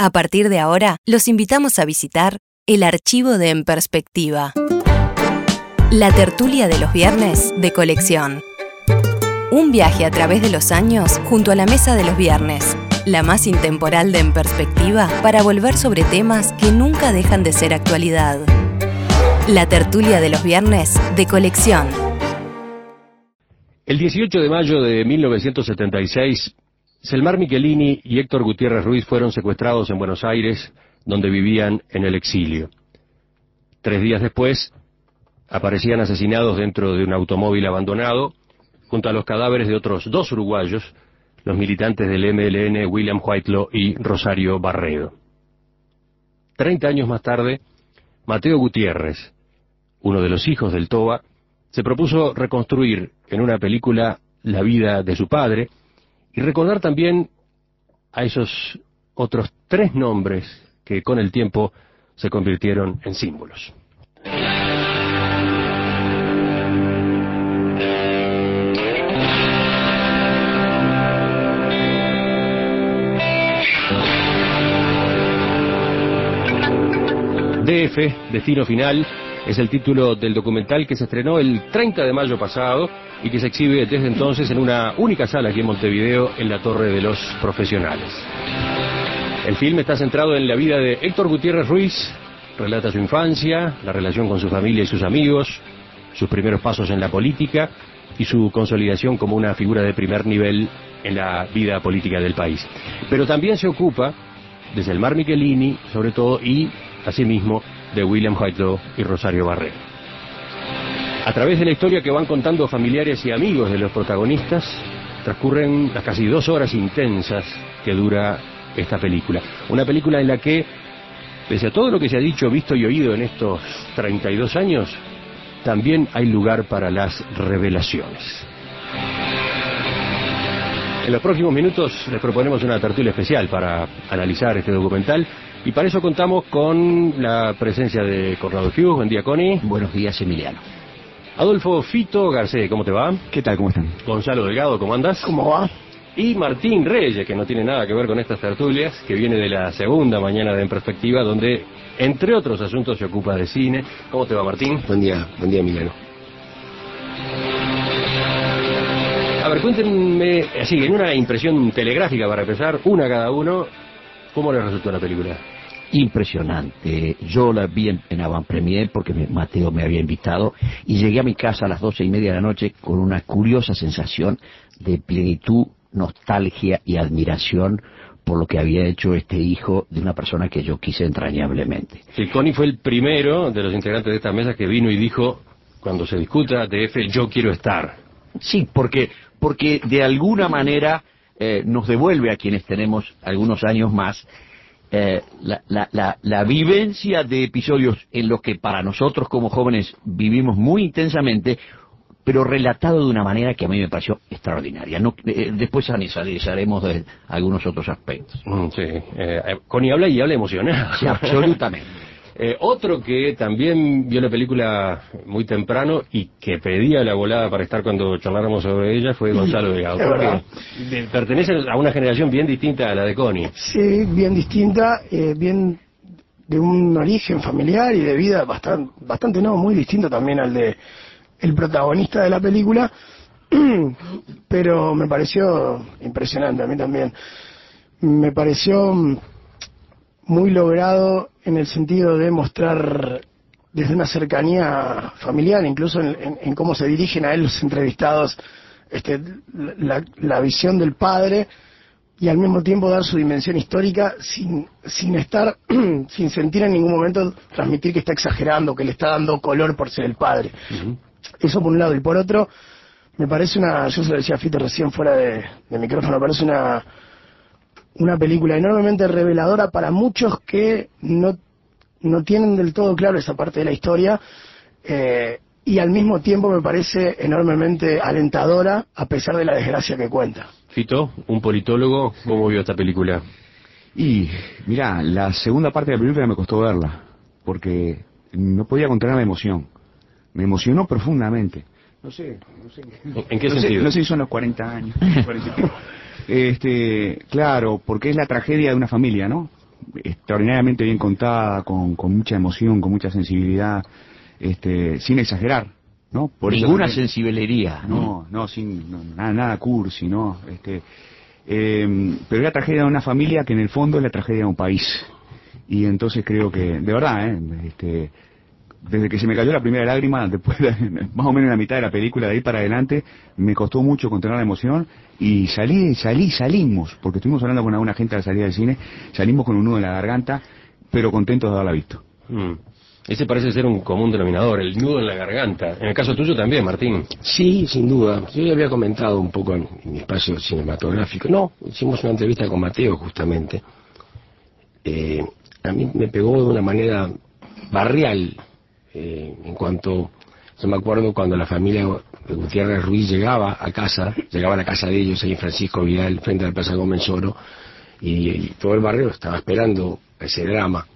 A partir de ahora, los invitamos a visitar el archivo de En Perspectiva. La tertulia de los viernes de colección. Un viaje a través de los años junto a la mesa de los viernes, la más intemporal de En Perspectiva para volver sobre temas que nunca dejan de ser actualidad. La tertulia de los viernes de colección. El 18 de mayo de 1976, Selmar Michelini y Héctor Gutiérrez Ruiz fueron secuestrados en Buenos Aires, donde vivían en el exilio. Tres días después, aparecían asesinados dentro de un automóvil abandonado, junto a los cadáveres de otros dos uruguayos, los militantes del MLN William Whitelaw y Rosario Barredo. Treinta años más tarde, Mateo Gutiérrez, uno de los hijos del Toba, se propuso reconstruir en una película la vida de su padre y recordar también a esos otros tres nombres que con el tiempo se convirtieron en símbolos. DF, Destino Final, es el título del documental que se estrenó el 30 de mayo pasado y que se exhibe desde entonces en una única sala aquí en Montevideo, en la Torre de los Profesionales. El film está centrado en la vida de Héctor Gutiérrez Ruiz, relata su infancia, la relación con su familia y sus amigos, sus primeros pasos en la política y su consolidación como una figura de primer nivel en la vida política del país. Pero también se ocupa desde el Mar Michelini, sobre todo, y asimismo de William Whitelaw y Rosario Barré. A través de la historia que van contando familiares y amigos de los protagonistas, transcurren las casi dos horas intensas que dura esta película. Una película en la que, pese a todo lo que se ha dicho, visto y oído en estos 32 años, también hay lugar para las revelaciones. En los próximos minutos les proponemos una tertulia especial para analizar este documental y para eso contamos con la presencia de Corrado Hughes. Buen día, Connie. Buenos días, Emiliano. Adolfo Fito Garcés, ¿cómo te va? ¿Qué tal? ¿Cómo están? Gonzalo Delgado, ¿cómo andas? ¿Cómo va? Y Martín Reyes, que no tiene nada que ver con estas tertulias, que viene de la segunda mañana de En Perspectiva, donde, entre otros asuntos, se ocupa de cine. ¿Cómo te va, Martín? Buen día, buen día, Emiliano. A ver, cuéntenme, así, en una impresión telegráfica para empezar, una cada uno, ¿cómo les resultó la película? Impresionante. Yo la vi en, en Avant Premier porque Mateo me había invitado y llegué a mi casa a las doce y media de la noche con una curiosa sensación de plenitud, nostalgia y admiración por lo que había hecho este hijo de una persona que yo quise entrañablemente. Sí, Connie fue el primero de los integrantes de esta mesa que vino y dijo, cuando se discuta DF, yo quiero estar. Sí, porque, porque de alguna manera eh, nos devuelve a quienes tenemos algunos años más eh, la, la, la, la vivencia de episodios en los que para nosotros como jóvenes vivimos muy intensamente, pero relatado de una manera que a mí me pareció extraordinaria. No, eh, después analizaremos de algunos otros aspectos. Mm, Sí, eh, Connie habla y habla emocionada. Sí, absolutamente. Eh, otro que también vio la película muy temprano y que pedía la volada para estar cuando charláramos sobre ella fue Gonzalo Delgado. Porque pertenece a una generación bien distinta a la de Connie. Sí, bien distinta, eh, bien de un origen familiar y de vida bastante, bastante no, muy distinto también al de el protagonista de la película, pero me pareció impresionante a mí también. Me pareció mm, muy logrado en el sentido de mostrar desde una cercanía familiar, incluso en, en- en cómo se dirigen a él los entrevistados, este, la, la visión del padre y al mismo tiempo dar su dimensión histórica sin, sin estar, sin sentir en ningún momento transmitir que está exagerando, que le está dando color por ser el padre. Eso por un lado. Y por otro, me parece una, yo se lo decía a Fito recién fuera de, de micrófono, me parece una, una película enormemente reveladora para muchos que no, no tienen del todo claro esa parte de la historia. eh, y al mismo tiempo me parece enormemente alentadora a pesar de la desgracia que cuenta. Fito, un politólogo, ¿cómo vio esta película? Y, mira, la segunda parte de la película me costó verla, porque no podía contener la emoción. Me emocionó profundamente. No sé, no sé. ¿En qué no sé- sentido? no sé si son los 40 años. 40 y pico. este, claro, porque es la tragedia de una familia, ¿no? extraordinariamente bien contada, con, con mucha emoción, con mucha sensibilidad, este, sin exagerar, ¿no? Por eso Ninguna también- sensibilidad. no, no, sin no, nada, nada cursi, no. Este, eh, pero es la tragedia de una familia que en el fondo es la tragedia de un país. Y entonces creo que, de verdad, ¿eh? este, desde que se me cayó la primera lágrima, después de, más o menos en la mitad de la película, de ahí para adelante, me costó mucho contener la emoción y salí, salí, salimos, porque estuvimos hablando con alguna gente a la salida del cine, salimos con un nudo en la garganta, pero contentos de haberla visto. Mm. Ese parece ser un común denominador, el nudo en la garganta. En el caso tuyo también, Martín. Sí, sin duda. Yo ya había comentado un poco en, en mi espacio cinematográfico. No, hicimos una entrevista con Mateo justamente. Eh, a mí me pegó de una manera barrial eh, en cuanto, yo me acuerdo cuando la familia Gutiérrez Ruiz llegaba a casa, llegaba a la casa de ellos ahí en Francisco Vidal, frente a la Plaza Gómez Oro, y, todo el barrio estaba esperando ese drama.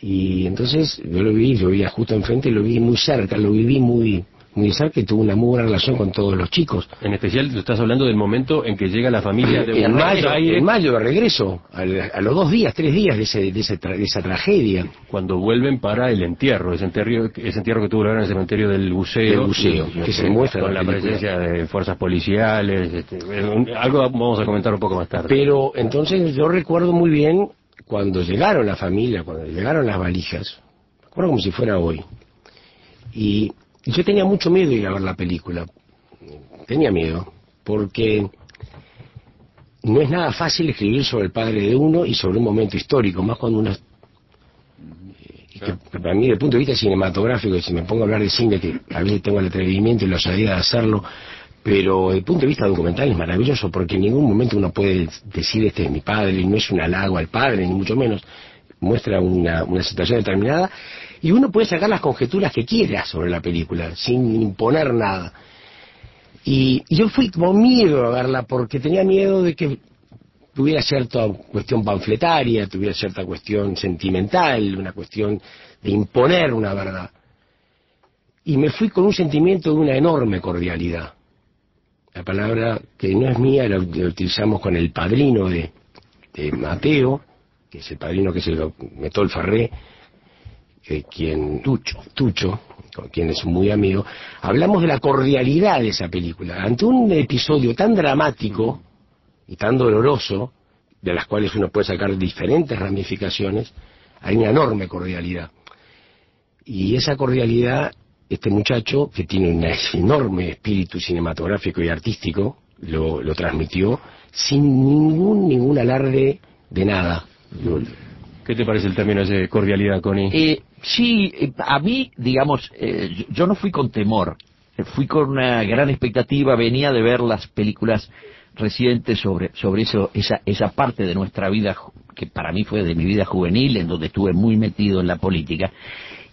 Y entonces yo lo vi, lo vi justo enfrente, lo vi muy cerca, lo viví muy, cerca y tuve una muy buena relación con todos los chicos. En especial, tú estás hablando del momento en que llega la familia de En mayo, Aires, en mayo de regreso, a, los dos días, tres días de, ese, de, ese tra- de esa tragedia. cuando vuelven para el entierro, ese entierro, ese entierro que tuvo lugar en el cementerio del buceo, Del buceo, y- que se muestra con la presencia de fuerzas policiales, este, algo vamos a comentar un poco más tarde. Pero entonces yo recuerdo muy bien cuando llegaron la familia, cuando llegaron las valijas, me acuerdo como si fuera hoy. Y yo tenía mucho miedo de ir a ver la película. Tenía miedo, porque no es nada fácil escribir sobre el padre de uno y sobre un momento histórico, más cuando uno... que para mí, desde el punto de vista cinematográfico, si me pongo a hablar de cine, que a veces tengo el atrevimiento y la osadía de hacerlo, pero desde el punto de vista documental es maravilloso, porque en ningún momento uno puede decir este es mi padre, y no es un halago al padre, ni mucho menos. Muestra una, una situación determinada, y uno puede sacar las conjeturas que quiera sobre la película, sin imponer nada. Y, yo fui con miedo a verla, porque tenía miedo de que tuviera cierta cuestión panfletaria, tuviera cierta cuestión sentimental, una cuestión de imponer una verdad. Y me fui con un sentimiento de una enorme cordialidad. La palabra que no es mía la, la utilizamos con el padrino de, de Mateo, que es el padrino que se lo metió el Ferré, que quien Tucho, Tucho, con quien es muy amigo, hablamos de la cordialidad de esa película. Ante un episodio tan dramático y tan doloroso, de las cuales uno puede sacar diferentes ramificaciones, hay una enorme cordialidad. Y esa cordialidad, este muchacho, que tiene un enorme espíritu cinematográfico y artístico, lo, lo transmitió sin ningún, ningún alarde de nada. ¿Qué te parece el término de cordialidad, Connie? Eh, sí, eh, a mí, digamos, eh, yo- no fui con temor, eh, fui con una gran expectativa, venía de ver las películas recientes sobre, sobre eso, esa, esa parte de nuestra vida, que para mí fue de mi vida juvenil, en donde estuve muy metido en la política,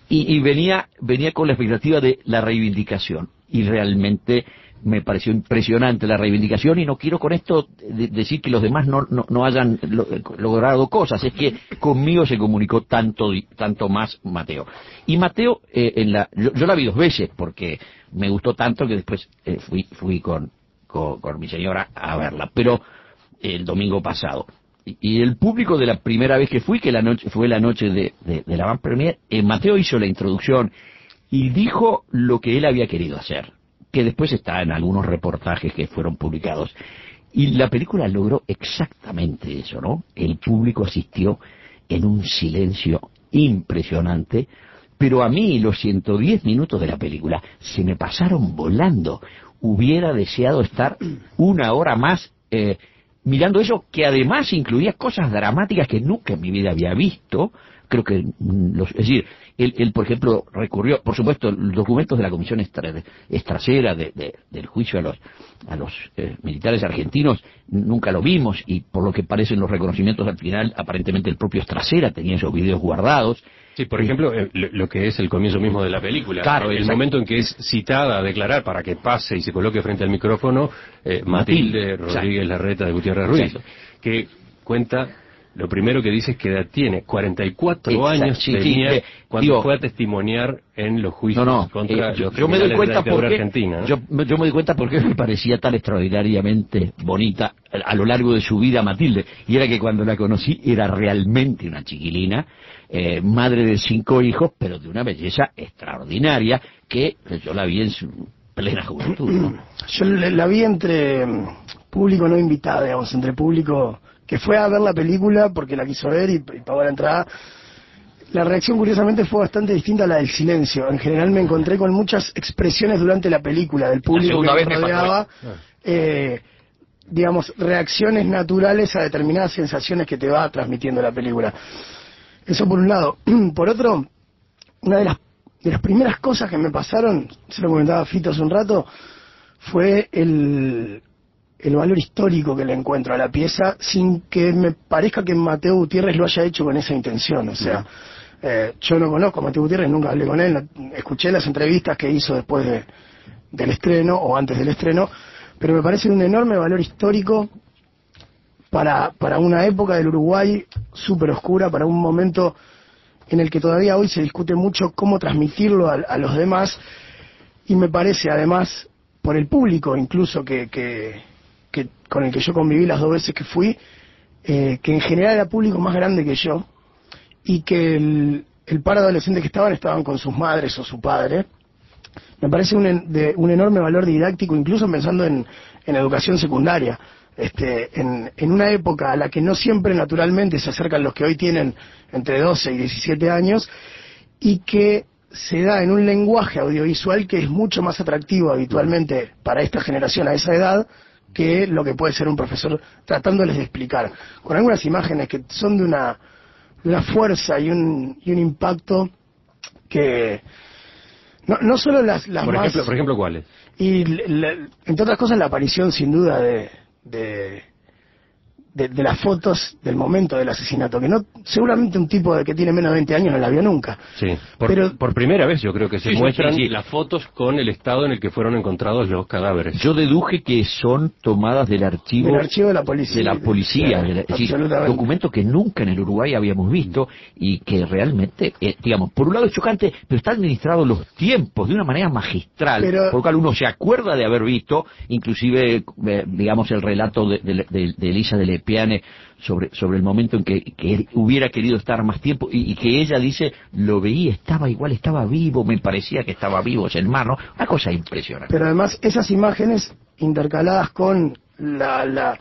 y, y venía, venía con la expectativa de la reivindicación, y realmente me pareció impresionante la reivindicación y no quiero con esto de- decir que los demás no, no, no hayan lo- logrado cosas, es que conmigo se comunicó tanto, tanto más Mateo. Y Mateo, eh, en la, yo, yo la vi dos veces porque me gustó tanto que después eh, fui, fui con, con mi señora a verla, pero el domingo pasado. Y, el público de la primera vez que fui, que la noche, fue la noche de la Van Premier, eh, Mateo hizo la introducción y dijo lo que él había querido hacer, que después está en algunos reportajes que fueron publicados. Y la película logró exactamente eso, ¿no? El público asistió en un silencio impresionante, pero a mí los 110 minutos de la película se me pasaron volando. Hubiera deseado estar una hora más eh, mirando eso, que además incluía cosas dramáticas que nunca en mi vida había visto. Creo que, mm, los, es decir, él, él, por ejemplo, recurrió, por supuesto, los documentos de la Comisión Estra- Estrasera de- de- del juicio a los, a los eh, militares argentinos, nunca lo vimos, y por lo que parecen los reconocimientos al final, aparentemente el propio Estrasera tenía esos videos guardados. Sí, por ejemplo, lo que es el comienzo mismo de la película. Claro, el momento en que es citada a declarar para que pase y se coloque frente al micrófono eh, Matilde Matilde, Rodríguez Larreta de Gutiérrez Ruiz, Exacto. que cuenta lo primero que dice es que edad tiene 44 Exacto, años tenía sí, cuando digo- fue a testimoniar en los No, juicios no, contra eh, yo, los yo me doy criminales de la cuenta porque argentina. ¿no? yo, yo me doy cuenta porque me parecía tan extraordinariamente bonita a, a lo largo de su vida Matilde y era que cuando la conocí era realmente una chiquilina eh, madre de cinco hijos pero de una belleza extraordinaria que yo la vi en su plena juventud ¿no? Yo la la vi entre público no invitado, digamos, entre público que fue a ver la película porque la quiso ver y, y pagó la entrada. La reacción curiosamente fue bastante distinta a la del silencio. En general me encontré con muchas expresiones durante la película del público que vez me rodeaba. eh, digamos, reacciones naturales a determinadas sensaciones que te va transmitiendo la película. Eso por un lado. Por otro, una de las, de las primeras cosas que me pasaron, se lo comentaba Fito hace un rato, fue el, el valor histórico que le encuentro a la pieza sin que me parezca que Mateo Gutiérrez lo haya hecho con esa intención. O sea, eh, yo no conozco a Mateo Gutiérrez, nunca hablé con él, escuché las entrevistas que hizo después de, del estreno o antes del estreno, pero me parece un enorme valor histórico para, para una época del Uruguay súper oscura, para un momento en el que todavía hoy se discute mucho cómo transmitirlo a, a los demás y me parece además por el público incluso que, que, que con el que yo conviví las dos veces que fui eh, que en general era público más grande que yo y que el, par de adolescentes que estaban estaban con sus madres o su padre me parece un, de un enorme valor didáctico, incluso pensando en, educación secundaria. Este, en una época a la que no siempre naturalmente se acercan los que hoy tienen entre 12 y 17 años y que se da en un lenguaje audiovisual que es mucho más atractivo habitualmente para esta generación a esa edad que lo que puede ser un profesor tratándoles de explicar. Con algunas imágenes que son de una, de una fuerza y un, y un impacto que no, no solo las, las por, más... ejemplo, por ejemplo, ¿cuáles? Y l- l- entre otras cosas la aparición sin duda de, de, de, de las fotos del momento del asesinato, que no seguramente un tipo de que tiene menos de 20 años no la vio nunca. Sí, por, Pero- por primera vez yo creo que se Sí, muestran sí, sí. las fotos con el estado en el que fueron encontrados los cadáveres. yo deduje que son tomadas del archivo Del archivo de la policía. de la policía, de la- documentos que nunca en el Uruguay habíamos visto y que realmente, eh, digamos, por un lado es chocante, pero está administrado los tiempos de una manera magistral, Pero- por lo cual uno se acuerda de haber visto, inclusive, eh, digamos, el relato de, de- de- de Elisa de Lepiane sobre, sobre el momento en que, que hubiera querido estar más tiempo y, y que ella dice, lo veía, estaba igual, estaba vivo, me parecía que estaba vivo, es el mar, ¿no? Una cosa impresionante. Pero además esas imágenes intercaladas con la, la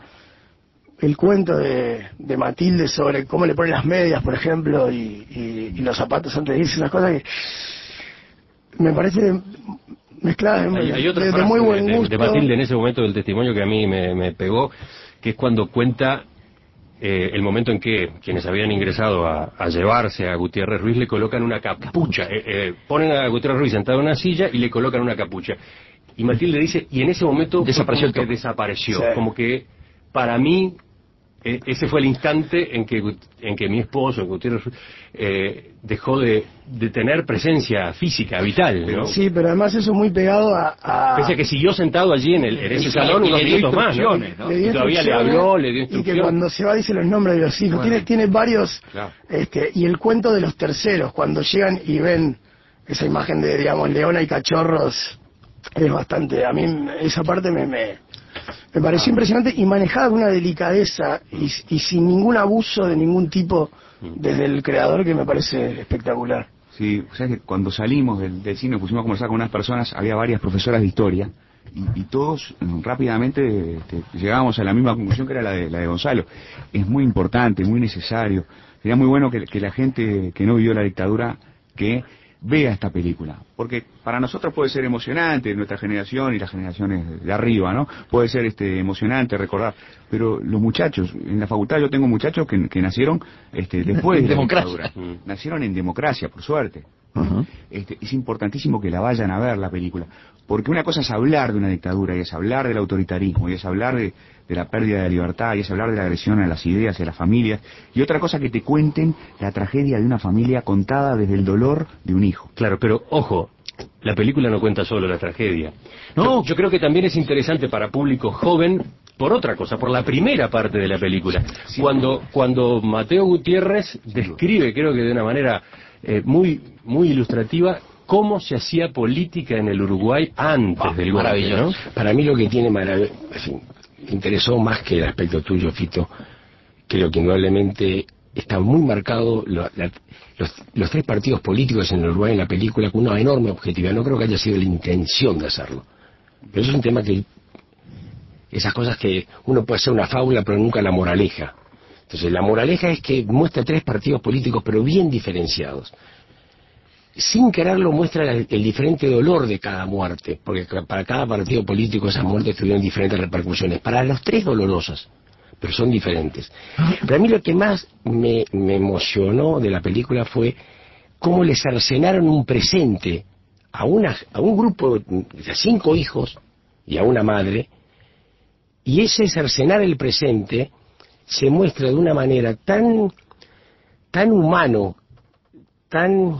el cuento de, de Matilde sobre cómo le ponen las medias, por ejemplo, y, y- y los zapatos antes de irse, esas cosas que me parece mezcladas de, Hay, hay otra de- de muy buen gusto. de Matilde en ese momento del testimonio que a mí me, me pegó, que es cuando cuenta eh, el momento en que quienes habían ingresado a, a llevarse a Gutiérrez Ruiz le colocan una capucha. Eh, eh, ponen a Gutiérrez Ruiz sentado en una silla y le colocan una capucha. Y Matilde dice, y en ese momento Desapareció como que desapareció. Sí. Como que para mí eh, ese fue el instante en que, en que mi esposo, Gutiérrez eh, dejó de, de tener presencia física, vital. ¿no? Sí, pero además eso muy pegado a... a- Pese a que siguió sentado allí en, el, en ese salón unos minutos más, ¿no? instrucciones, ¿no? le dio Y todavía le instrucciones habló, le dio Y que instrucciones. cuando se va dice los nombres de los hijos. Tiene, tiene varios... Claro. Este, y el cuento de los terceros, cuando llegan y ven esa imagen de, digamos, Leona y cachorros, es bastante... A mí esa parte me, me, me pareció impresionante y manejada con una delicadeza y, y sin ningún abuso de ningún tipo desde el creador que me parece espectacular. Sí, o sea que cuando salimos del, del cine pusimos a conversar con unas personas, había varias profesoras de historia y, y todos mm, rápidamente este, llegábamos a la misma conclusión que era la de, la de Gonzalo. Es muy importante, muy necesario. Sería muy bueno que, que la gente que no vivió la dictadura que vea esta película, porque para nosotros puede ser emocionante, nuestra generación y las generaciones de arriba, ¿no? Puede ser este emocionante recordar, pero los muchachos, en la facultad yo tengo muchachos que, que nacieron este, después de la dictadura. Nacieron en democracia, por suerte. Este, es importantísimo que la vayan a ver la película, porque una cosa es hablar de una dictadura y es hablar del autoritarismo y es hablar de, de la pérdida de libertad y es hablar de la agresión a las ideas y a las familias y otra cosa que te cuenten la tragedia de una familia contada desde el dolor de un hijo. Claro, pero ojo, la película no cuenta solo la tragedia. No. Yo, yo creo que también es interesante para público joven por otra cosa, por la primera parte de la película. Cuando, cuando Mateo Gutiérrez describe, creo que de una manera eh, muy, muy ilustrativa, cómo se hacía política en el Uruguay antes del golpe, Maravilloso. ¿no? Para mí lo que tiene marav- así, interesó más que el aspecto tuyo, Fito, creo que indudablemente está muy marcado lo- la- los, los tres partidos políticos en el Uruguay en la película con una enorme objetividad. No creo que haya sido la intención de hacerlo. Pero eso es un tema que... Esas cosas que uno puede hacer una fábula pero nunca la moraleja. Entonces la moraleja es que muestra tres partidos políticos pero bien diferenciados sin quererlo muestra el, el diferente dolor de cada muerte, porque para cada partido político esas muertes tuvieron diferentes repercusiones. Para los tres dolorosas, pero son diferentes. Pero a mí lo que más me, me emocionó de la película fue cómo le cercenaron un presente a, una, a un grupo de cinco hijos y a una madre, y ese cercenar el presente se muestra de una manera tan, tan humano, tan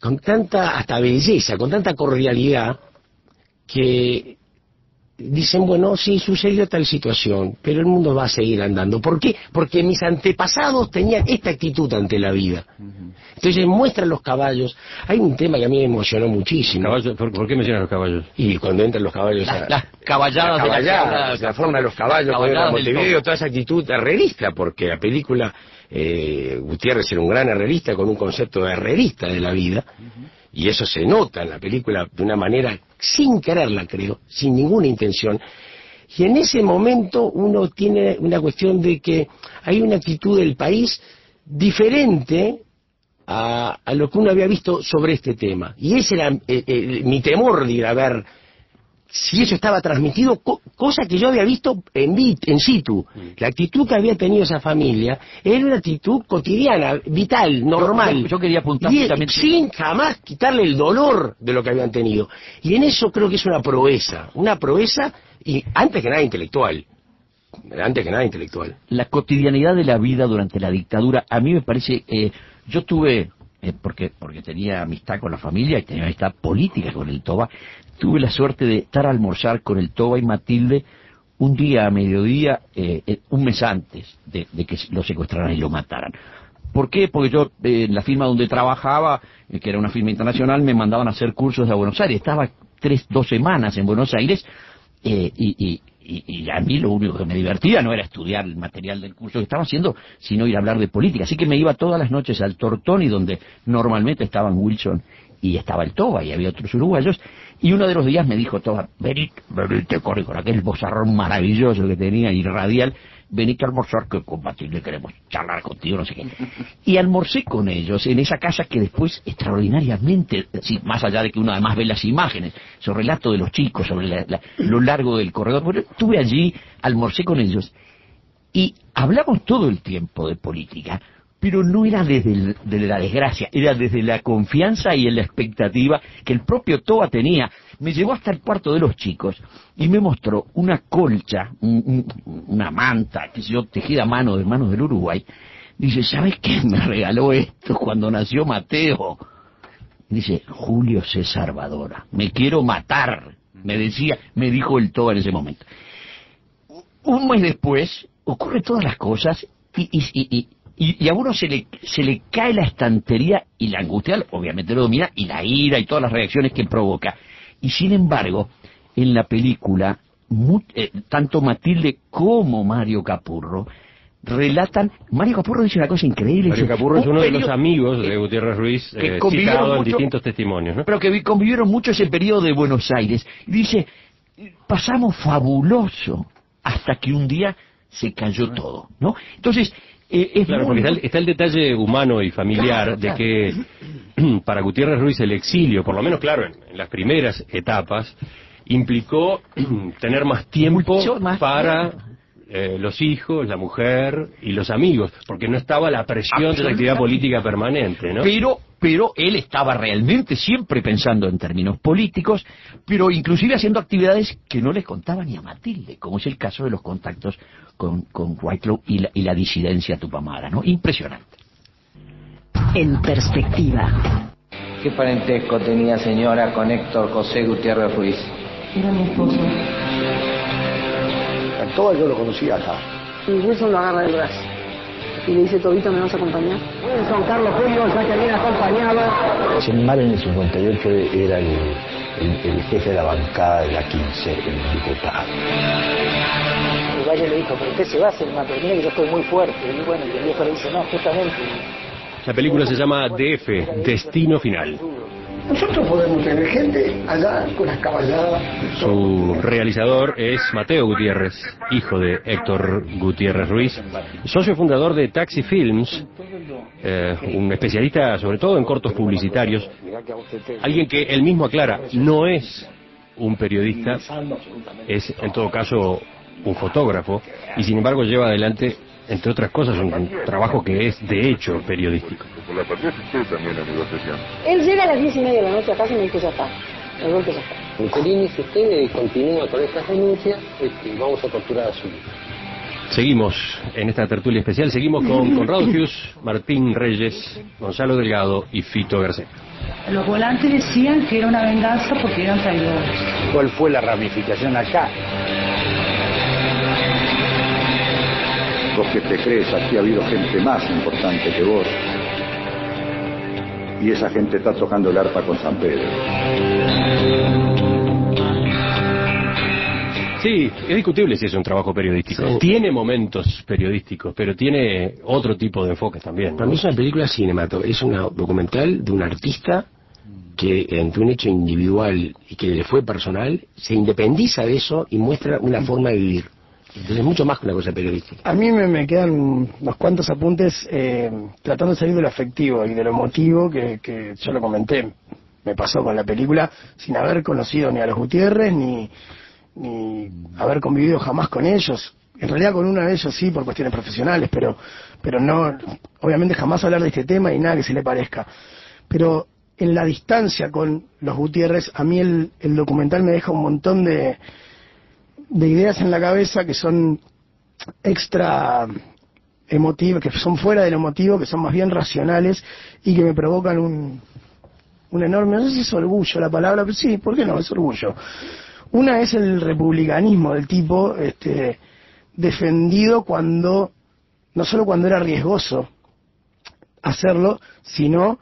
con tanta hasta belleza, con tanta cordialidad, que dicen, bueno, sí, sucedió tal situación, pero el mundo va a seguir andando. ¿Por qué? Porque mis antepasados tenían esta actitud ante la vida. Entonces muestran los caballos. Hay un tema que a mí me emocionó muchísimo. ¿por, por qué mencionas los caballos? Y cuando entran los caballos a... Las, caballadas la de la caballada, cabra- la forma de los caballos, caballadas Montevideo, toda esa actitud herrerista, porque la película eh, Gutiérrez era un gran herrerista con un concepto de herrerista de la vida, y eso se nota en la película de una manera sin quererla, creo, sin ninguna intención. Y en ese momento uno tiene una cuestión de que hay una actitud del país diferente a, lo que uno había visto sobre este tema. Y ese era eh, eh, mi temor de ir a ver si eso estaba transmitido, co- cosa que yo había visto en, en situ. La actitud que había tenido esa familia era una actitud cotidiana, vital, normal. yo- yo quería apuntar Y, justamente- sin jamás quitarle el dolor de lo que habían tenido. Y en eso creo que es una proeza, una proeza, y antes que nada intelectual. Antes que nada intelectual. la cotidianidad de la vida durante la dictadura, a mí me parece, eh, yo tuve, eh, porque, porque tenía amistad con la familia y tenía amistad política con el Toba, tuve la suerte de estar a almorzar con el Toba y Matilde un día a mediodía, eh, eh, un mes antes de, que lo secuestraran y lo mataran. ¿Por qué? Porque yo eh, en la firma donde trabajaba, eh, que era una firma internacional, me mandaban a hacer cursos a Buenos Aires. Estaba tres, dos semanas en Buenos Aires y, y- y- y a mí lo único que me divertía no era estudiar el material del curso que estaba haciendo, sino ir a hablar de política. Así que me iba todas las noches al Tortoni, donde normalmente estaban Wilson y estaba el Toba y había otros uruguayos. Y uno de los días me dijo Toba, vení, vení, te corre con aquel bozarrón maravilloso que tenía y radial, vení que almorzar que con queremos charlar contigo, no sé qué. Y almorcé con ellos en esa casa que después extraordinariamente, sí, más allá de que uno además ve las imágenes, su relato de los chicos sobre la- lo largo del corredor, bueno, estuve allí, almorcé con ellos y hablamos todo el tiempo de política, pero no era desde la desgracia, era desde la confianza y la expectativa que el propio Toba tenía. Me llevó hasta el cuarto de los chicos y me mostró una colcha, un- un- una manta, que yo, tejida a mano de manos del Uruguay. Dice, ¿sabes qué? Me regaló esto cuando nació Mateo. Dice, Julio César Badora, me quiero matar, me decía, me dijo el Toba en ese momento un mes después ocurre todas las cosas y, y- y- y a uno se le, se le cae la estantería y la angustia, obviamente lo domina, y la ira y todas las reacciones que provoca. Y sin embargo, en la película, mu- eh, tanto Matilde como Mario Capurro relatan, Mario Capurro dice una cosa increíble. Mario Capurro es "Un uno de los amigos de Gutiérrez Ruiz, que eh, citado en distintos testimonios, ¿no? pero que vi- convivieron mucho ese periodo de Buenos Aires. Y dice, pasamos fabuloso hasta que un día se cayó todo, ¿no? Entonces, eh, es Claro, porque está el, está el detalle humano y familiar Claro, de que para Gutiérrez Ruiz el exilio, por lo menos claro, en, en las primeras etapas, implicó tener más tiempo Mucho más para tiempo. Eh, los hijos, la mujer y los amigos, porque no estaba la presión de la actividad política permanente, ¿no? Pero, pero él estaba realmente siempre pensando en términos políticos, pero inclusive haciendo actividades que no les contaba ni a Matilde, como es el caso de los contactos con, con Whitelaw y la, y la disidencia tupamara, ¿no? Impresionante. En perspectiva, ¿Qué parentesco tenía señora con Héctor José Gutiérrez Ruiz? era mi esposo. Toba yo lo conocía acá. Y Wilson lo agarra del brazo. Y le dice, Tobito, ¿me vas a acompañar? Wilson, Carlos Julio, ya que viene acompañado. Chemal en el 58 era el, el, el jefe de la bancada de la 15, el diputado. El Valle le dijo, pero usted se va a hacer más, pero mira que yo estoy muy fuerte. Y bueno, y el viejo le dice, no, justamente. La película se llama DF, Destino Final. Nosotros podemos tener gente allá con las caballadas. Su realizador es Mateo Gutiérrez, hijo de Héctor Gutiérrez Ruiz, socio fundador de Taxi Films, eh, un especialista sobre todo en cortos publicitarios, alguien que él mismo aclara, no es un periodista, es en todo caso un fotógrafo, y sin embargo lleva adelante, entre otras cosas, un, trabajo que es de hecho periodístico. Por la partida usted también la negociación. Él llega a las diez y media de la noche a casa y me dice, ya está. El golpe ya está. Michelini, si usted eh, continúa con estas denuncias, este, vamos a torturar a su hijo. Seguimos en esta tertulia especial, seguimos con Conrado Hughes, Martín Reyes, Gonzalo Delgado y Fito García. Los volantes decían que era una venganza porque eran traidores. ¿Cuál fue la ramificación acá? Vos que te crees, aquí ha habido gente más importante que vos. Y esa gente está tocando el arpa con San Pedro. Sí, es discutible si es un trabajo periodístico. Sí. Tiene momentos periodísticos, pero tiene otro tipo de enfoques también. ¿no? Para mí es una película cinematográfica, es una documental de un artista que ante un hecho individual y que le fue personal, se independiza de eso y muestra una forma de vivir. Entonces es mucho más que una cosa periodística. A mí me, quedan unos cuantos apuntes eh, tratando de salir de lo afectivo y de lo emotivo que, yo lo comenté. Me pasó con la película sin haber conocido ni a los Gutiérrez ni, ni haber convivido jamás con ellos. En realidad con uno de ellos sí por cuestiones profesionales, pero, pero no, obviamente jamás hablar de este tema y nada que se le parezca. Pero en la distancia con los Gutiérrez, a mí el documental me deja un montón de, de ideas en la cabeza que son extra emotivas, que son fuera del emotivo, que son más bien racionales y que me provocan un, un enorme, no sé si es orgullo la palabra, pero sí, ¿por qué no? Es orgullo. Una es el republicanismo del tipo, este, defendido cuando, no solo cuando era riesgoso hacerlo, sino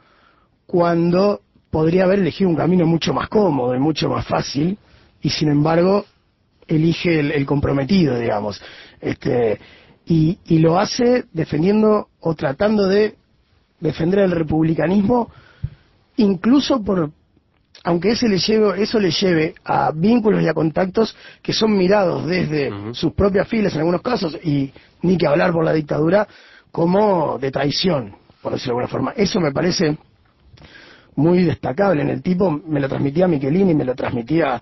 cuando podría haber elegido un camino mucho más cómodo y mucho más fácil, y sin embargo elige el, el comprometido, digamos. Este, y, y lo hace defendiendo o tratando de defender el republicanismo, incluso por, aunque ese le lleve, eso le lleve a vínculos y a contactos que son mirados desde sus propias filas en algunos casos, y ni que hablar por la dictadura, como de traición, por decirlo de alguna forma. Eso me parece muy destacable en el tipo, me lo transmitía Michelini, me lo transmitía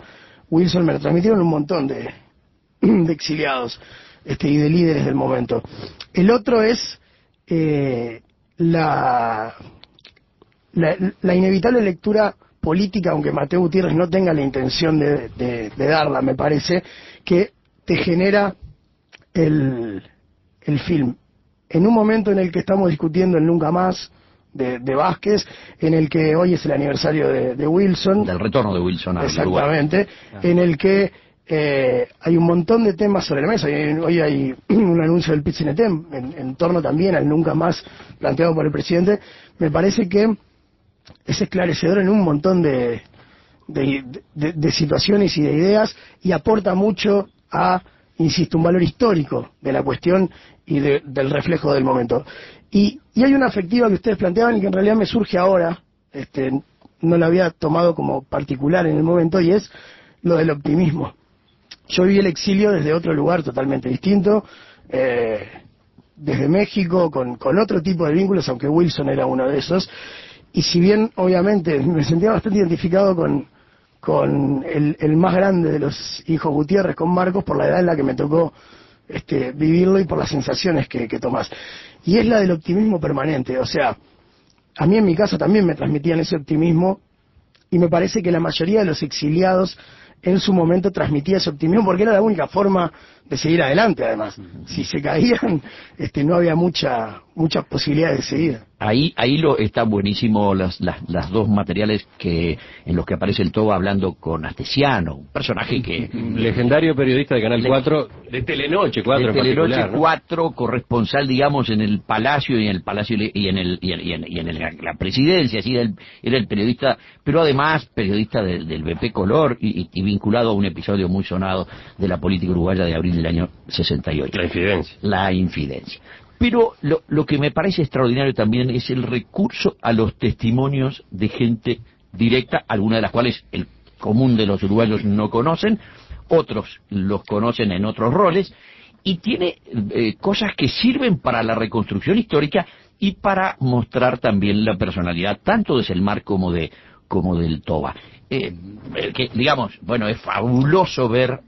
Wilson, me lo transmitieron un montón de, de exiliados este, y de líderes del momento. El otro es eh, la, la, inevitable lectura política, aunque Mateo Gutiérrez no tenga la intención de darla, me parece, que te genera el, el film. En un momento en el que estamos discutiendo el Nunca Más de, de Vázquez, en el que hoy es el aniversario de, de Wilson. Del retorno de Wilson Uruguay. Exactamente, en el que eh, hay un montón de temas sobre la mesa. Hoy, hoy hay un anuncio del pit en, en torno también al nunca más planteado por el presidente. Me parece que es esclarecedor en un montón de, de, de- de situaciones y de ideas y aporta mucho a, insisto, un valor histórico de la cuestión y de- del reflejo del momento. Y, y hay una afectiva que ustedes planteaban y que en realidad me surge ahora, este, no la había tomado como particular en el momento, y es lo del optimismo. Yo viví el exilio desde otro lugar totalmente distinto, eh, desde México, con, con otro tipo de vínculos, aunque Wilson era uno de esos. Y si bien, obviamente, me sentía bastante identificado con, con el, el más grande de los hijos Gutiérrez, con Marcos, por la edad en la que me tocó este, vivirlo y por las sensaciones que, que tomás. Y es la del optimismo permanente. O sea, a mí en mi casa también me transmitían ese optimismo y me parece que la mayoría de los exiliados en su momento transmitía ese optimismo porque era la única forma de seguir adelante además. Si se caían, este, no había mucha, muchas posibilidades de seguir. Ahí, ahí lo, está buenísimo las, las, las dos materiales que en los que aparece el Toba hablando con Astesiano, un personaje que... Legendario periodista de Canal 4, de Telenoche 4 de en Telenoche particular, ¿no? 4, corresponsal, digamos, en el Palacio y en el Palacio y en, el, y en, y en- y en el- la presidencia, así era el, era el periodista, pero además periodista del, del BP Color y, y- y vinculado a un episodio muy sonado de la política uruguaya de abril del año 68. La infidencia. La infidencia. Pero lo, que me parece extraordinario también es el recurso a los testimonios de gente directa, algunas de las cuales el común de los uruguayos no conocen, otros los conocen en otros roles, y tiene eh, cosas que sirven para la reconstrucción histórica y para mostrar también la personalidad tanto de Selmar como de como del Toba. Eh, que digamos, bueno, es fabuloso ver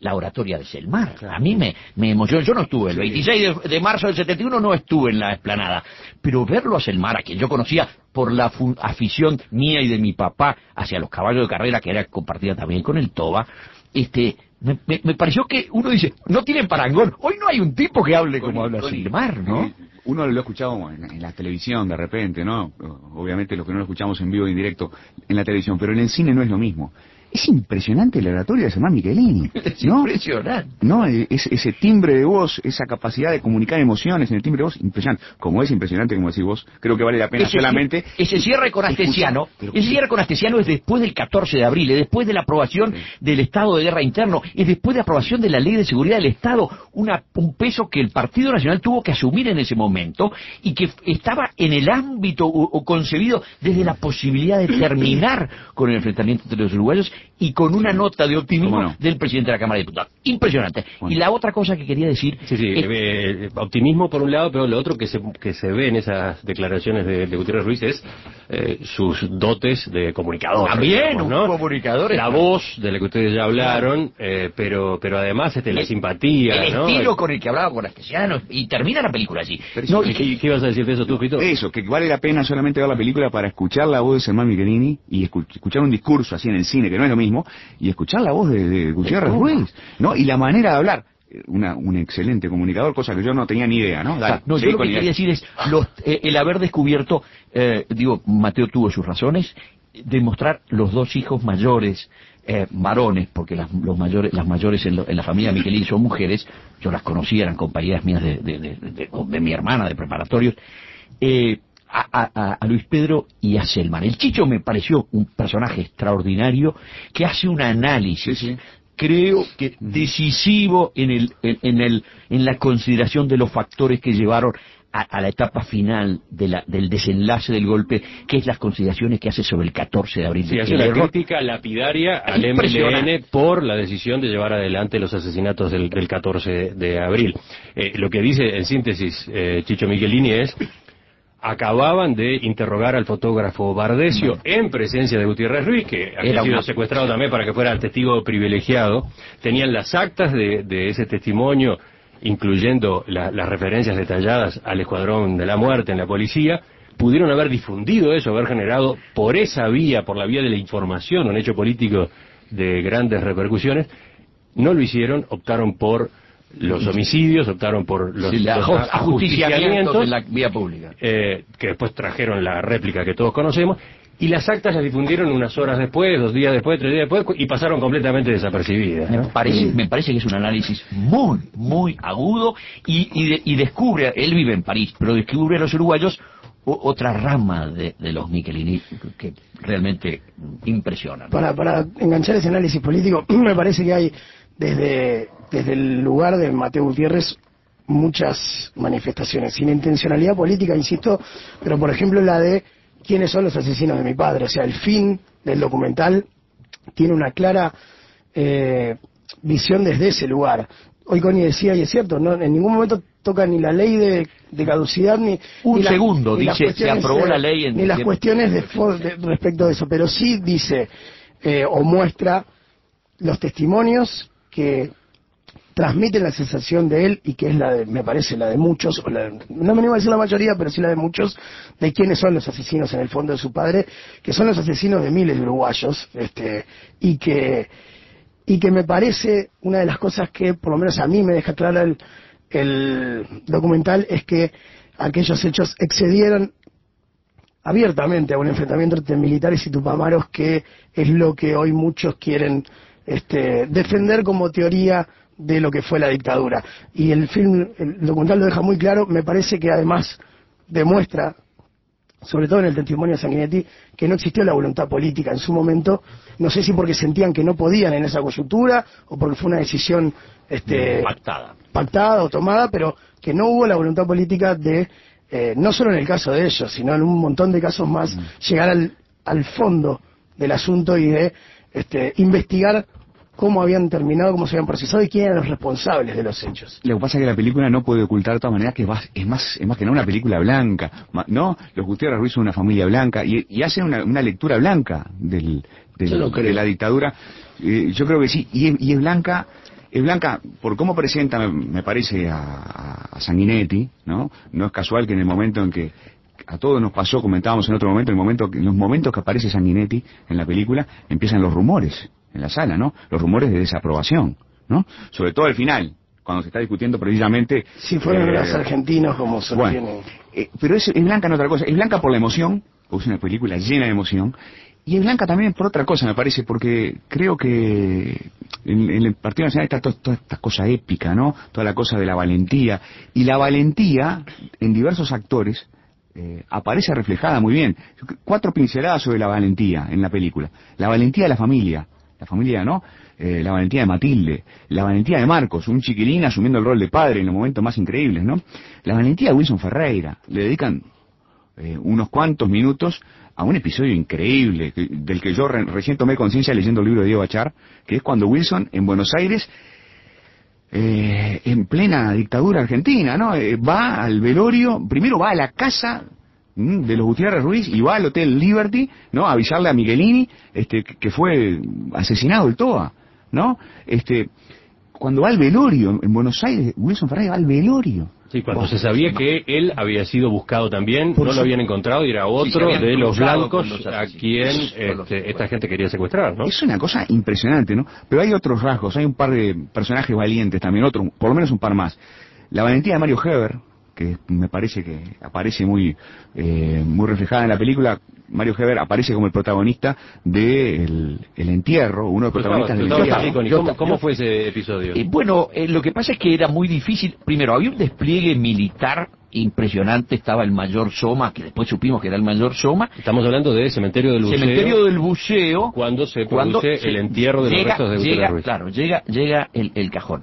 la oratoria de Selmar. A mí me, me emocionó. Yo no estuve, el 26 de, de marzo del 71 no estuve en la explanada, pero verlo a Selmar, a quien yo conocía por la afición mía y de mi papá hacia los caballos de carrera, que era compartida también con el Toba, este, me, me- me pareció que uno dice, no tienen parangón. Hoy no hay un tipo que hable como habla Selmar, ¿no? Eh, Uno lo ha escuchado en, en la televisión de repente, ¿no? Obviamente los que no lo escuchamos en vivo y en directo en la televisión, pero en el cine no es lo mismo. Es impresionante la oratoria de Germán Michelini. Es ¿no? impresionante. No, ese, timbre de voz, esa capacidad de comunicar emociones en el timbre de voz, impresionante. Como es impresionante, como decís vos, creo que vale la pena Ese, solamente... ese cierre con Astesiano, pero- ese cierre con Astesiano es después del 14 de abril, es después de la aprobación del estado de guerra interno, es después de la aprobación de la ley de seguridad del Estado, una, un peso que el Partido Nacional tuvo que asumir en ese momento y que estaba en el ámbito o, o concebido desde la posibilidad de terminar con el enfrentamiento entre los uruguayos y con una nota de optimismo del presidente de la Cámara de Diputados. Impresionante. Y la otra cosa que quería decir Sí, sí, es- eh, optimismo por un lado, pero lo otro que se, que se ve en esas declaraciones de, de Gutiérrez Ruiz es eh, sus dotes de comunicador. También, digamos, ¿no? comunicador. La voz de la que ustedes ya hablaron, eh, pero pero además este, la El- simpatía, el ¿no? estilo con el que hablaba con Astesiano y termina la película así. Pero No, y- ¿Qué, qué ibas a decir de eso tú, Fito? Eso, que vale la pena solamente ver la película para escuchar la voz de Germán Michelini y escu- escuchar un discurso así en el cine, que no es lo mismo, y escuchar la voz de, de Gutiérrez Ruiz, ¿no? Y la manera de hablar. Una, un excelente comunicador, cosa que yo no tenía ni idea, ¿no? Dale, no, yo lo que quería decir es los- eh, el haber descubierto, eh, digo, Mateo tuvo sus razones, demostrar los dos hijos mayores, eh, varones, porque las, los mayores, las mayores en, lo- en la familia Michelini son mujeres, yo las conocí, eran compañeras mías de, de- de- de- de mi hermana de preparatorios, eh, a, a- a- a Luis Pedro y a Selman. El Chicho me pareció un personaje extraordinario que hace un análisis creo que decisivo en el en, en el en la consideración de los factores que llevaron a, a la etapa final de la- del desenlace del golpe, que es las consideraciones que hace sobre el 14 de abril. Sí, hace una crítica lapidaria al. MLN por la decisión de llevar adelante los asesinatos del, del 14 de abril. Eh, lo que dice en síntesis eh, Chicho Michelini es acababan de interrogar al fotógrafo Bardesio en presencia de Gutiérrez Ruiz, que había sido secuestrado también para que fuera testigo privilegiado. Tenían las actas de, de ese testimonio, incluyendo la- las referencias detalladas al Escuadrón de la Muerte en la policía. Pudieron haber difundido eso, haber generado por esa vía, por la vía de la información, un hecho político de grandes repercusiones. No lo hicieron, optaron por los homicidios, optaron por los, Sí, la los ajusticiamientos de la vía pública. eh, que después trajeron la réplica que todos conocemos, y las actas las difundieron unas horas después, dos días después, tres días después, y pasaron completamente desapercibidas. Me parece, me parece que es un análisis muy, muy agudo y, y, de- y descubre, él vive en París, pero descubre a los uruguayos otra rama de, de los Michelini que realmente impresionan. Para, para enganchar ese análisis político, me parece que hay desde, desde el lugar de Mateo Gutiérrez muchas manifestaciones, sin intencionalidad política, insisto, pero por ejemplo la de quiénes son los asesinos de mi padre, o sea, el fin del documental tiene una clara eh, visión desde ese lugar. Hoy Connie decía, y es cierto, no en ningún momento toca ni la ley de, de caducidad ni Un ni segundo, dice, se aprobó la ley en ni las cuestiones de, de- respecto de eso, pero sí dice eh, o muestra los testimonios que transmiten la sensación de él y que es la de, me parece, la de muchos, o la- no me animo a decir la mayoría, pero sí la de muchos, de quiénes son los asesinos en el fondo de su padre, que son los asesinos de miles de uruguayos, este, y que, y que me parece una de las cosas que por lo menos a mí me deja clara el, el documental es que aquellos hechos excedieron abiertamente a un enfrentamiento entre militares y tupamaros que es lo que hoy muchos quieren este, defender como teoría de lo que fue la dictadura. Y el film, el documental lo deja muy claro, me parece que además demuestra, sobre todo en el testimonio de Sanguinetti, que no existió la voluntad política en su momento, no sé si porque sentían que no podían en esa coyuntura o porque fue una decisión este, Pactada. pactada o tomada, pero que no hubo la voluntad política de, eh, no solo en el caso de ellos, sino en un montón de casos más, llegar al, al fondo del asunto y de este, investigar cómo habían terminado, cómo se habían procesado y quién eran los responsables de los hechos. Lo que pasa es que la película no puede ocultar de todas maneras que es más, es más, es más que nada una película blanca, ¿no? Los Gutiérrez Ruiz son una familia blanca y, y hacen una, una lectura blanca del, no de la dictadura. Eh, yo creo que sí, y es, y es blanca, es blanca por cómo presenta, me, me parece, a, a- a Sanguinetti, ¿no? No es casual que en el momento en que a todos nos pasó, comentábamos en otro momento, el momento, en los momentos que aparece Sanguinetti en la película, empiezan los rumores en la sala, ¿no? Los rumores de desaprobación, ¿no? Sobre todo al final, cuando se está discutiendo precisamente... Si fueron eh, los argentinos como sostienen. bueno, eh, pero es, es blanca en otra cosa. Es blanca por la emoción, es una película llena de emoción. Y es blanca también por otra cosa, me parece, porque creo que en, en el Partido Nacional está to- toda esta cosa épica, ¿no? Toda la cosa de la valentía. Y la valentía, en diversos actores, eh, aparece reflejada muy bien. Cuatro pinceladas sobre la valentía en la película. La valentía de la familia, la familia, ¿no? Eh, la valentía de Matilde, la valentía de Marcos, un chiquilín asumiendo el rol de padre en los momentos más increíbles, ¿no? La valentía de Wilson Ferreira, le dedican eh, unos cuantos minutos a un episodio increíble, que- del que yo re- recién tomé conciencia leyendo el libro de Diego Bachar, que es cuando Wilson en Buenos Aires, eh, en plena dictadura argentina, ¿no? Eh, va al velorio, primero va a la casa mm, de los Gutiérrez Ruiz y va al Hotel Liberty, ¿no? A avisarle a Miguelini este, que fue asesinado el TOA, ¿no? Este, cuando va al velorio en Buenos Aires, Wilson Ferreira va al velorio. Sí, cuando se sabía que él había sido buscado también, Por no su- lo habían encontrado y era otro de los blancos a quien este, esta gente quería secuestrar, ¿no? Es una cosa impresionante, ¿no? Pero hay otros rasgos, hay un par de personajes valientes también, otro, por lo menos un par más. La valentía de Mario Heber, que me parece que aparece muy, eh, muy reflejada en la película. Mario Heber aparece como el protagonista de el, el entierro, uno de los protagonistas del entierro. ¿Cómo, cómo fue ese episodio? Eh, bueno, eh, lo que pasa es que era muy difícil. Primero, había un despliegue militar impresionante. Estaba el mayor Soma, que después supimos que era el mayor Soma. Estamos hablando de Cementerio del Buceo. Cementerio del Buceo. Cuando se cuando produce se- el entierro de los restos de Gutiérrez llega, Ruiz. Claro, llega, llega el, el cajón.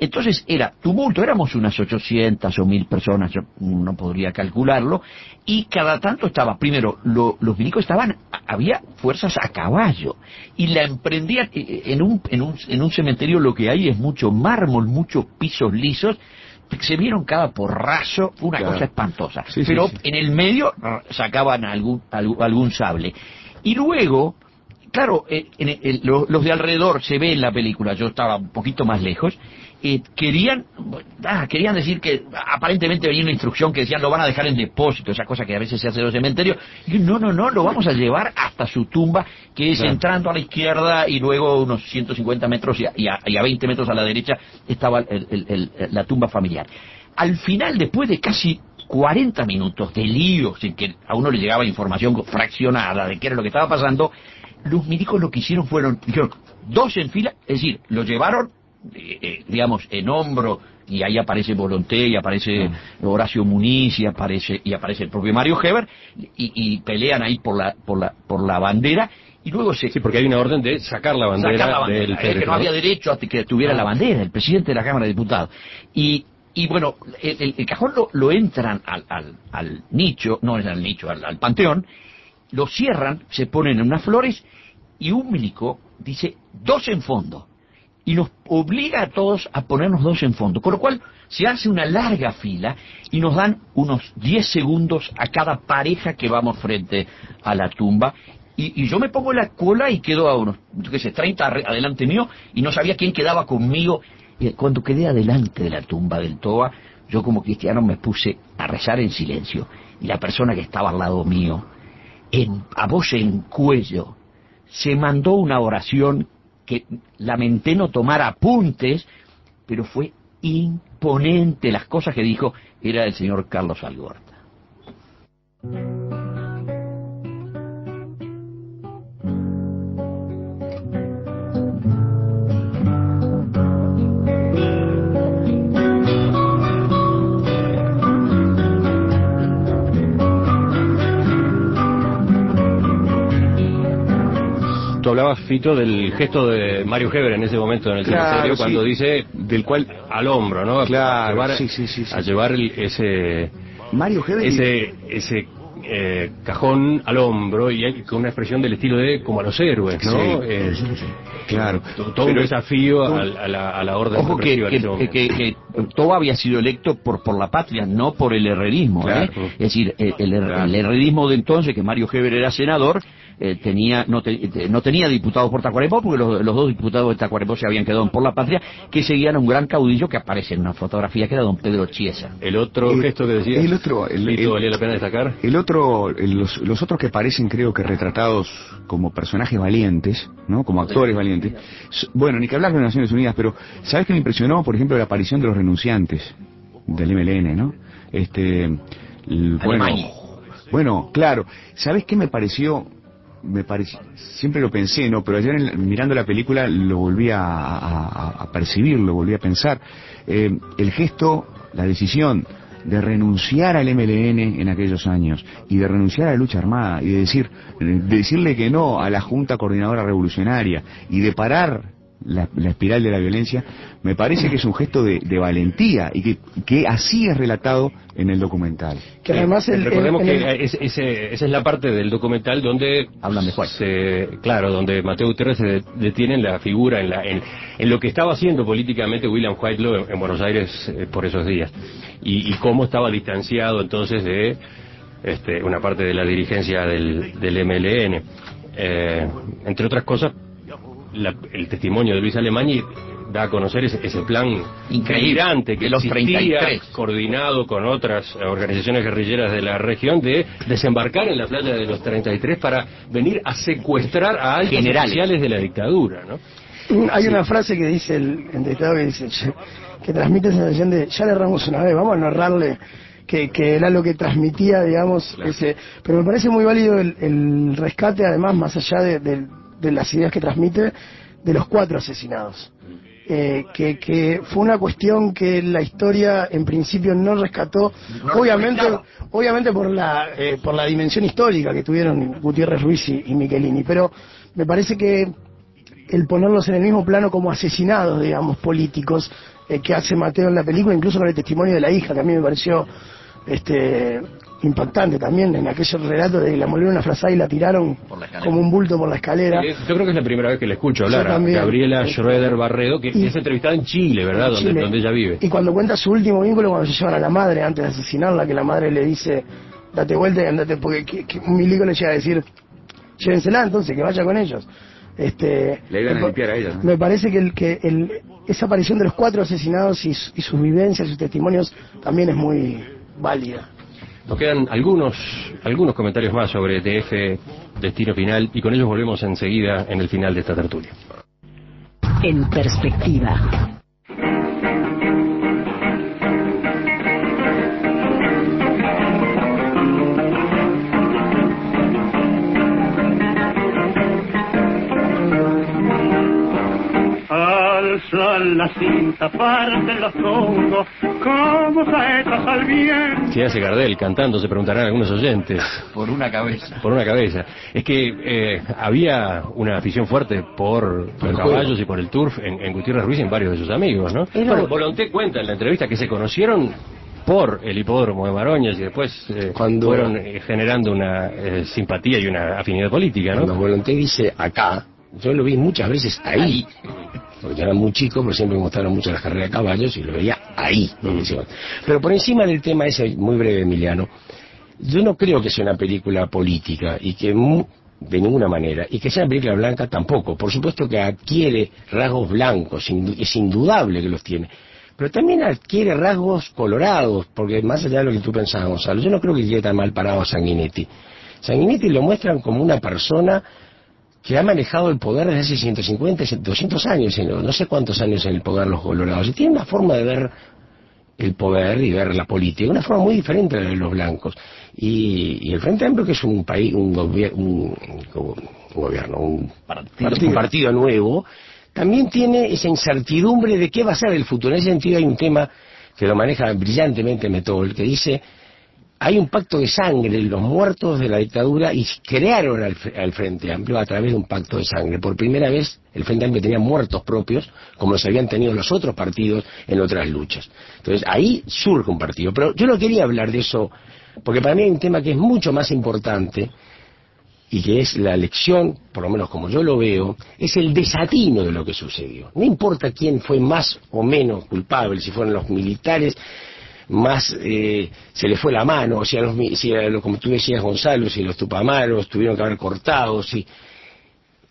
Entonces era tumulto, éramos unas 800 o 1000 personas, yo no podría calcularlo, y cada tanto estaba, primero, lo- los milicos estaban, había fuerzas a caballo, y la emprendían, eh, en un, en un, en un cementerio lo que hay es mucho mármol, muchos pisos lisos, se vieron cada porrazo, una Claro. cosa espantosa. Sí, Pero sí. en el medio sacaban algún, algún, sable. Y luego, claro, eh, en el- el- lo- los de alrededor se ve en la película, yo estaba un poquito más lejos, eh, querían, ah, querían decir que aparentemente venía una instrucción que decían lo van a dejar en depósito, esa cosa que a veces se hace en los cementerios. Y no, no, no, lo vamos a llevar hasta su tumba, que es Claro. entrando a la izquierda y luego unos 150 metros y a, y a- y a 20 metros a la derecha estaba el- el- el- la tumba familiar. Al final, después de casi 40 minutos de lío, sin que a uno le llegaba información fraccionada de qué era lo que estaba pasando, los milicos lo que hicieron fueron, dijeron, dos en fila, es decir, lo llevaron, eh, eh, digamos, en hombro, y ahí aparece Volonté, y aparece Horacio Muniz, y aparece, y aparece el propio Mario Heber, y, y pelean ahí por la, por la, por la bandera, y luego se... Sí, porque hay una orden de sacar la bandera, sacar la bandera. del Es que no había derecho a que tuviera la bandera, el presidente de la Cámara de Diputados. Y, y bueno, el, el- el cajón lo, lo entran al, al, al nicho, no es al nicho, al, al panteón, lo cierran, se ponen en unas flores y un milico dice dos en fondo y nos obliga a todos a ponernos dos en fondo, con lo cual se hace una larga fila y nos dan unos 10 segundos a cada pareja que vamos frente a la tumba. Y, yo me pongo la cola y quedo a unos, yo qué sé, 30 arre- adelante mío y no sabía quién quedaba conmigo. Y cuando quedé adelante de la tumba del Toa, yo como cristiano me puse a rezar en silencio. Y la persona que estaba al lado mío, en, a voz en cuello, se mandó una oración que lamenté no tomar apuntes, pero fue imponente las cosas que dijo, era el señor Carlos Algorta. Fito, del gesto de Mario Heber en ese momento en el Claro, cementerio, sí. cuando dice del cual al hombro, ¿no? Claro, a llevar, sí, sí, sí, sí. a llevar el- ese Mario Heber ese ese eh, cajón al hombro y hay- con una expresión del estilo de como a los héroes, ¿no? Sí. Eh, Claro. to- todo un desafío a, la, a la orden Ojo que, que, Toba había sido electo por, por la patria, no por el herrerismo. Claro. ¿eh? Es decir, el, el her- el herrerismo de entonces, que Mario Heber era senador, eh, tenía no, te- eh, no tenía diputados por Tacuarembó, porque los, los dos diputados de Tacuarembó se habían quedado en por la patria, que seguían a un gran caudillo que aparece en una fotografía que era don Pedro Chiesa. El otro El- gesto que decía, el otro, el- el- valía la pena destacar. El otro, el- los, los otros que parecen creo que retratados como personajes valientes, ¿no? Como actores valientes. Bueno, ni que hablar de las Naciones Unidas, pero ¿sabes qué me impresionó? Por ejemplo, la aparición de los renunciantes del MLN, ¿no? Este, el- bueno, bueno, claro. ¿Sabes qué me pareció? Me pareció, siempre lo pensé, ¿no? Pero ayer en- mirando la película lo volví a, percibir, lo volví a pensar. Eh, el gesto, la decisión de renunciar al MLN en aquellos años y de renunciar a la lucha armada y de decir, de decirle que no a la Junta Coordinadora Revolucionaria y de parar la, la espiral de la violencia, me parece que es un gesto de, de valentía y que, que así es relatado en el documental. Que además el, Recordemos el- que el- es- ese- esa es la parte del documental donde Hablan de se, claro, donde Mateo Gutiérrez se de- detiene en la figura, en, la, en, en lo que estaba haciendo políticamente William Whitelaw en, en Buenos Aires eh, por esos días y, y cómo estaba distanciado entonces de este, una parte de la dirigencia del, del MLN. Eh, entre otras cosas, la- el testimonio de Luis Alemani da a conocer ese, ese plan Increíble. que los existía, 33. coordinado con otras organizaciones guerrilleras de la región de desembarcar en la playa de los 33 para venir a secuestrar a altos Generales. oficiales de la dictadura, ¿no? Hay una frase que dice el entrevistado que dice que transmite esa sensación de ya le erramos una vez, vamos a narrarle que, que era lo que transmitía, digamos, ese. Pero me parece muy válido el, el rescate, además, más allá de, de- de las ideas que transmite, de los cuatro asesinados. Eh, que, que fue una cuestión que la historia en principio no rescató, obviamente, obviamente por la eh, por la dimensión histórica que tuvieron Gutiérrez Ruiz y, y Michelini, pero me parece que el ponerlos en el mismo plano como asesinados, digamos, políticos, eh, que hace Mateo en la película, incluso con el testimonio de la hija, que a mí me pareció este impactante también en aquel relato de que la molieron una frazada y la tiraron como un bulto por la escalera. Yo creo que es la primera vez que le escucho hablar a. Gabriela Schroeder Barredo, que Y- es entrevistada en Chile, ¿verdad? En Donde, Chile. donde ella vive. Y cuando cuenta su último vínculo, cuando se llevan a la madre antes de asesinarla, que la madre le dice, date vuelta y andate, porque que, que un milico le llega a decir, llévensela entonces, que vaya con ellos. Este, Le iban a limpiar a ella, ¿no? Me parece que, el, que el, esa aparición de los cuatro asesinados y, su- y sus vivencias, sus testimonios, también es muy válida. Nos quedan algunos, algunos comentarios más sobre DF Destino Final y con ellos volvemos enseguida en el final de esta tertulia. En perspectiva. Alzan la cinta, parten los troncos, como saetas al viento. ¿Qué hace Gardel cantando? Se preguntarán algunos oyentes. Por una cabeza. Por una cabeza. Es que eh, había una afición fuerte por los juego. caballos y por el turf en, en Gutiérrez Ruiz y en varios de sus amigos, ¿no? Bueno, Volonté cuenta en la entrevista que se conocieron por el hipódromo de Maroñas y después eh, Cuando- fueron eh, generando una eh, simpatía y una afinidad política, ¿no? Cuando Volonté dice acá, yo lo vi muchas veces ahí. Porque yo era muy chico, pero siempre me gustaron mucho las carreras de caballos y lo veía ahí. Pero por encima del tema ese, muy breve, Emiliano, yo no creo que sea una película política y que de ninguna manera, y que sea una película blanca tampoco. Por supuesto que adquiere rasgos blancos, es indudable que los tiene. Pero también adquiere rasgos colorados, porque más allá de lo que tú pensabas, Gonzalo, yo no creo que quede tan mal parado a Sanguinetti. Sanguinetti lo muestran como una persona que ha manejado el poder desde hace 150, 200 años, no sé cuántos años en el poder los colorados, y tiene una forma de ver el poder y ver la política, una forma muy diferente de los blancos. Y, y el Frente Amplio, que es un país, un, gobier- un- un gobierno, un partido, un partido nuevo, también tiene esa incertidumbre de qué va a ser el futuro. En ese sentido hay un tema que lo maneja brillantemente Metol, que dice, hay un pacto de sangre, los muertos de la dictadura y crearon al, al Frente Amplio a través de un pacto de sangre. Por primera vez el Frente Amplio tenía muertos propios, como los habían tenido los otros partidos en otras luchas. Entonces ahí surge un partido. Pero yo no quería hablar de eso, porque para mí hay un tema que es mucho más importante, y que es la elección, por lo menos como yo lo veo, es el desatino de lo que sucedió. No importa quién fue más o menos culpable, si fueron los militares, más eh, se le fue la mano, o si, a los, si a los- como tú decías Gonzalo, si los tupamaros tuvieron que haber cortado, si...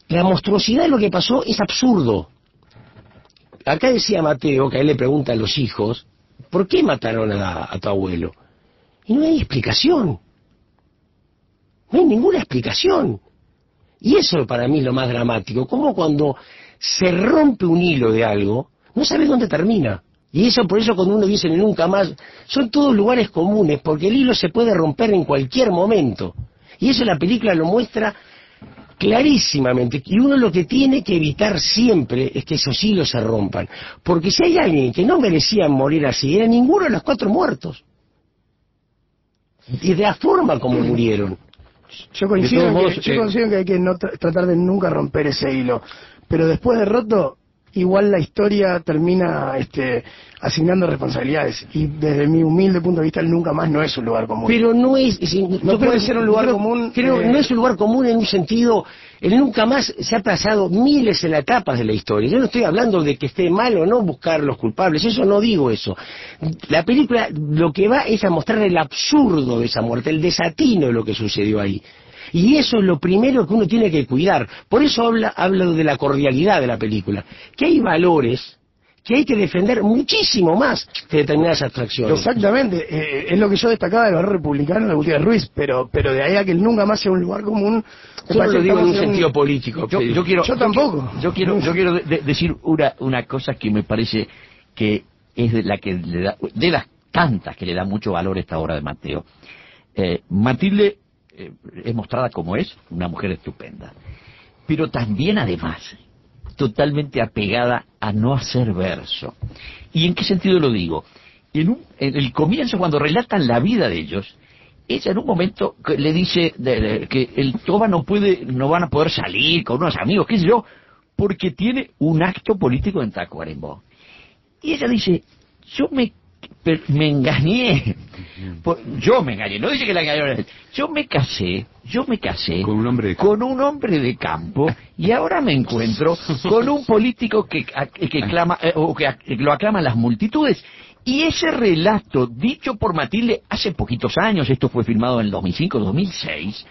La monstruosidad de lo que pasó es absurdo. Acá decía Mateo, que a él le preguntan los hijos, ¿por qué mataron a, a tu abuelo? Y no hay explicación. No hay ninguna explicación. Y eso para mí es lo más dramático. Como cuando se rompe un hilo de algo, no sabes dónde termina. Y eso por eso cuando uno dice nunca más, son todos lugares comunes, porque el hilo se puede romper en cualquier momento. Y eso la película lo muestra clarísimamente. Y uno lo que tiene que evitar siempre es que esos hilos se rompan. Porque si hay alguien que no merecía morir así, era ninguno de los cuatro muertos. Y de la forma como murieron. Yo coincido, en que, modos, yo eh, coincido en que hay que no tra- tratar de nunca romper ese hilo. Pero después de roto, igual la historia termina este, asignando responsabilidades. Y desde mi humilde punto de vista, el nunca más no es un lugar común. Pero no es, No puede ser un lugar creo- común, Creo eh, no es un lugar común en un sentido, el nunca más se ha pasado miles en etapas de la historia. Yo no estoy hablando de que esté mal o no buscar los culpables, eso no digo eso. La película lo que va es a mostrar el absurdo de esa muerte, el desatino de lo que sucedió ahí. Y eso es lo primero que uno tiene que cuidar. Por eso habla, hablo de la cordialidad de la película. Que hay valores que hay que defender muchísimo más que determinadas abstracciones. Exactamente, eh, es lo que yo destacaba del barrio republicano de Gutiérrez Ruiz, pero, pero de ahí a que nunca más sea un lugar común. Yo no lo digo en un sentido político. Yo, quiero, Yo tampoco. Yo quiero, yo quiero de- de- decir una, una cosa que me parece que es de la que le da, de las tantas que le da mucho valor esta obra de Mateo. Eh, Matilde eh, es mostrada como es, una mujer estupenda, pero también además totalmente apegada a no hacer verso. ¿Y en qué sentido lo digo? En, el comienzo, cuando relatan la vida de ellos, ella en un momento le dice que el Toba no puede, no van a poder salir con unos amigos, qué sé yo, porque tiene un acto político en Tacuarembó. Y ella dice, yo me, per- me engañé, yo me engañé, no dice que la engañaron. Yo me casé, yo me casé Con un hombre de con un hombre de campo y ahora me encuentro con un político que, a- que clama eh, o que, lo aclaman las multitudes. Y ese relato dicho por Matilde hace poquitos años, esto fue filmado en el 2005-2006,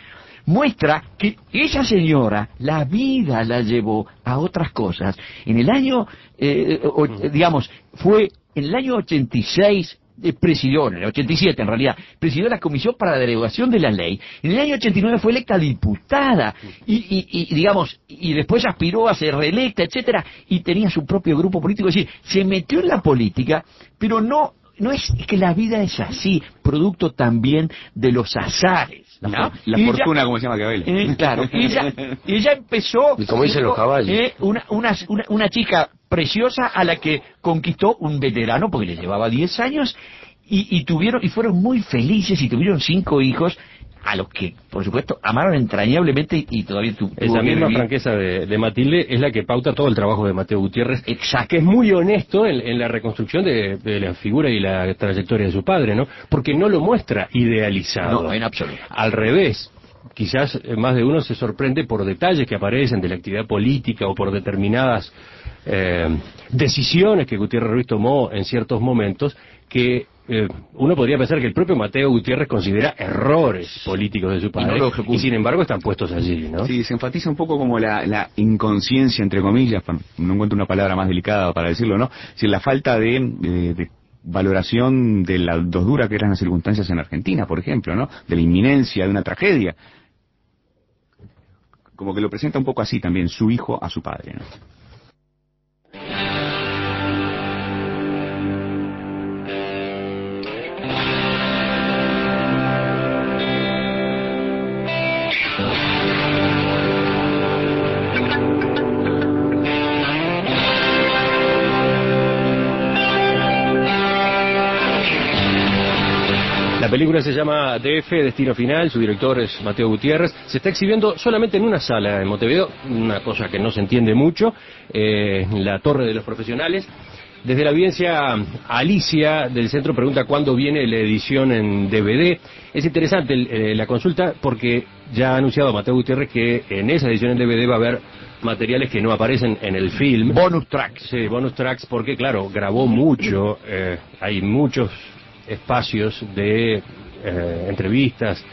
muestra que esa señora la vida la llevó a otras cosas. En el año, eh, o- digamos, fue en el año 86 eh, presidió, en el 87 en realidad, presidió la Comisión para la Derogación de la Ley. En el año 89 fue electa diputada y, y- y, digamos, y después aspiró a ser reelecta, etcétera, y tenía su propio grupo político. Es decir, se metió en la política, pero no, no es que la vida es así, producto también de los azares. La, ¿no? for- la Y ella- fortuna, como se llama Cabel. eh, claro, y ella, ella empezó... Y como dicen los caballos. eh, una, una, una, una chica preciosa a la que conquistó un veterano, porque le llevaba 10 años, y, y tuvieron y fueron muy felices y tuvieron cinco hijos, a los que, por supuesto, amaron entrañablemente y, todavía tu, Esa misma vivir. franqueza de, de Matilde es la que pauta todo el trabajo de Mateo Gutiérrez, Exacto. que es muy honesto en, en la reconstrucción de, de la figura y la trayectoria de su padre, ¿no? Porque no lo muestra idealizado. No, en absoluto. Al revés, quizás más de uno se sorprende por detalles que aparecen de la actividad política o por determinadas eh, decisiones que Gutiérrez Ruiz tomó en ciertos momentos que eh, uno podría pensar que el propio Mateo Gutiérrez considera errores políticos de su padre y, sin embargo están puestos allí, ¿no? Sí, se enfatiza un poco como la, la inconsciencia, entre comillas, no encuentro una palabra más delicada para decirlo, ¿no? Decir, la falta de, eh, de valoración de la dos dura que eran las circunstancias en Argentina, por ejemplo, ¿no? De la inminencia de una tragedia. Como que lo presenta un poco así también, su hijo a su padre, ¿no? Película se llama DF, Destino Final, su director es Mateo Gutiérrez. Se está exhibiendo solamente en una sala en Montevideo, una cosa que no se entiende mucho, eh, la Torre de los Profesionales. Desde la audiencia, Alicia del centro pregunta cuándo viene la edición en DVD. Es interesante eh, la consulta porque ya ha anunciado Mateo Gutiérrez que en esa edición en DVD va a haber materiales que no aparecen en el film. Bonus tracks. Sí, bonus tracks porque, claro, grabó mucho, eh, hay muchos espacios de eh, entrevistas,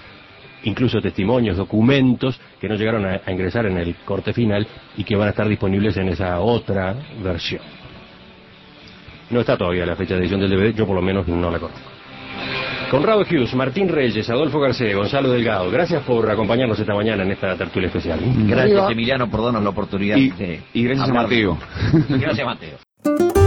incluso testimonios, documentos que no llegaron a, a ingresar en el corte final y que van a estar disponibles en esa otra versión. No está todavía la fecha de edición del DVD, yo por lo menos no la conozco. Conrado Hughes, Martín Reyes, Adolfo García, Gonzalo Delgado, gracias por acompañarnos esta mañana en esta tertulia especial. Gracias, Emiliano, por darnos la oportunidad Y, de. y gracias a. Mateo. Gracias, Mateo.